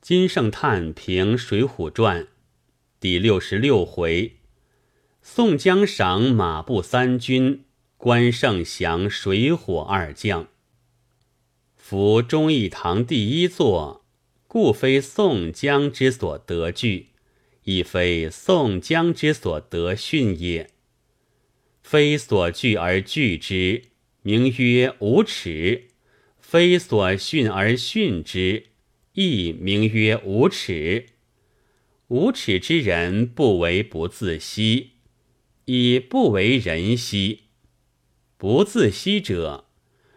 金圣叹评《水浒传》第六十六回：宋江赏马步三军，关胜降水火二将。夫忠义堂第一座，故非宋江之所得据，亦非宋江之所得训也。非所据而据之，名曰无耻；非所训而训之。亦名曰无耻。无耻之人，不为不自惜，以不为人惜。不自惜者，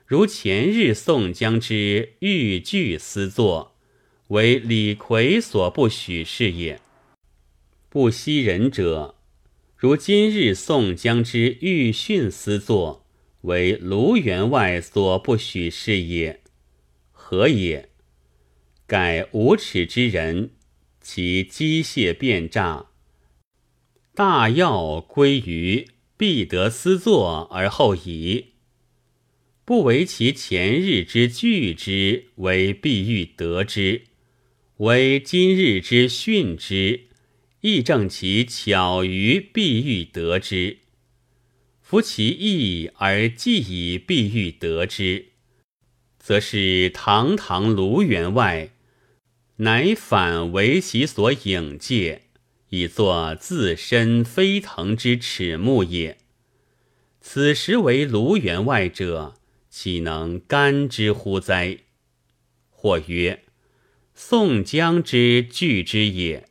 如前日宋江之欲拒私作，为李逵所不许是也；不惜人者，如今日宋江之欲训私作，为卢员外所不许是也。何也？改无耻之人，其机械变诈，大要归于必得私作而后已，不为其前日之惧之为必欲得之，为今日之训之，亦正其巧于必欲得之。夫其意而既以必欲得之，则是堂堂卢员外。乃反为其所引介，以作自身飞腾之耻目也。此时为卢员外者，岂能甘之乎哉？或曰：宋江之惧之也，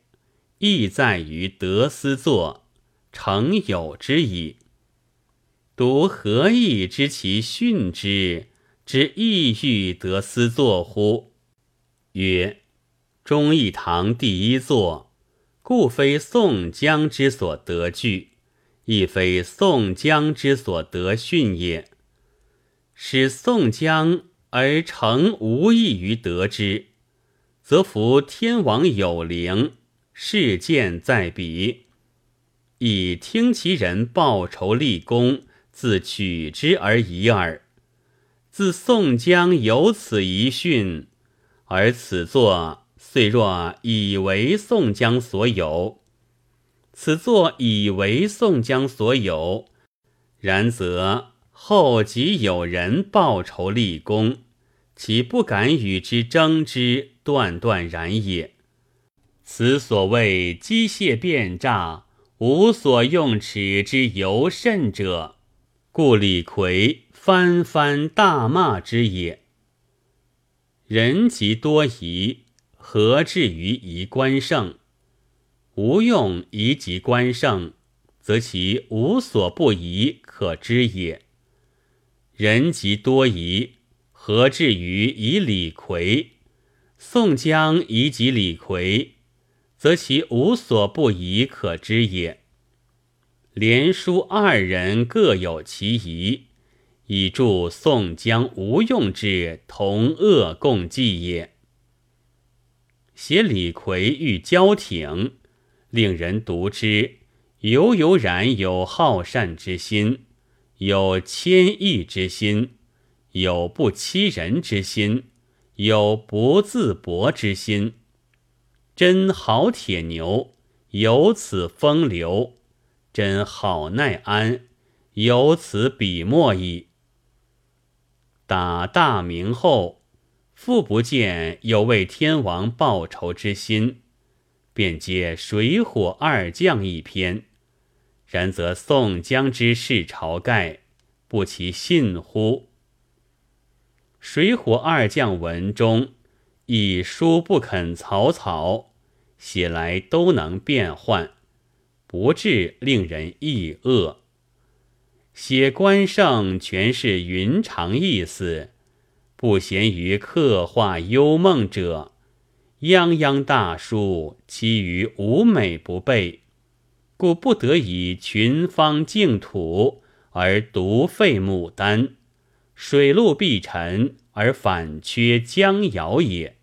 亦在于得思作，成有之矣。独何意知其训之，之意欲得思作乎？曰。忠义堂第一座，故非宋江之所得据，亦非宋江之所得训也。使宋江而诚无异于得之，则夫天王有灵，事件在彼，以听其人报仇立功，自取之而已耳。自宋江有此一训，而此作。遂若以为宋江所有，此作以为宋江所有，然则后即有人报仇立功，岂不敢与之争之断断然也？此所谓机械变诈，无所用尺之尤甚者，故李逵翻翻大骂之也。人极多疑。何至于疑关胜？无用疑及关胜，则其无所不疑可知也。人极多疑，何至于疑李逵？宋江疑及李逵，则其无所不疑可知也。连叔二人各有其疑，以助宋江无用之同恶共济也。写李逵欲交挺，令人读之，犹犹然有好善之心，有谦抑之心，有不欺人之心，有不自薄之心。真好铁牛，有此风流；真好耐安，有此笔墨矣。打大明后。复不见有为天王报仇之心，便接水火二将一篇。然则宋江之事晁盖，不其信乎？水火二将文中，以书不肯草草，写来都能变换，不至令人意恶。写关胜全是云长意思。不闲于刻画幽梦者，泱泱大书，其余无美不备，故不得以群芳净土而独废牡丹，水陆必沉而反缺江瑶也。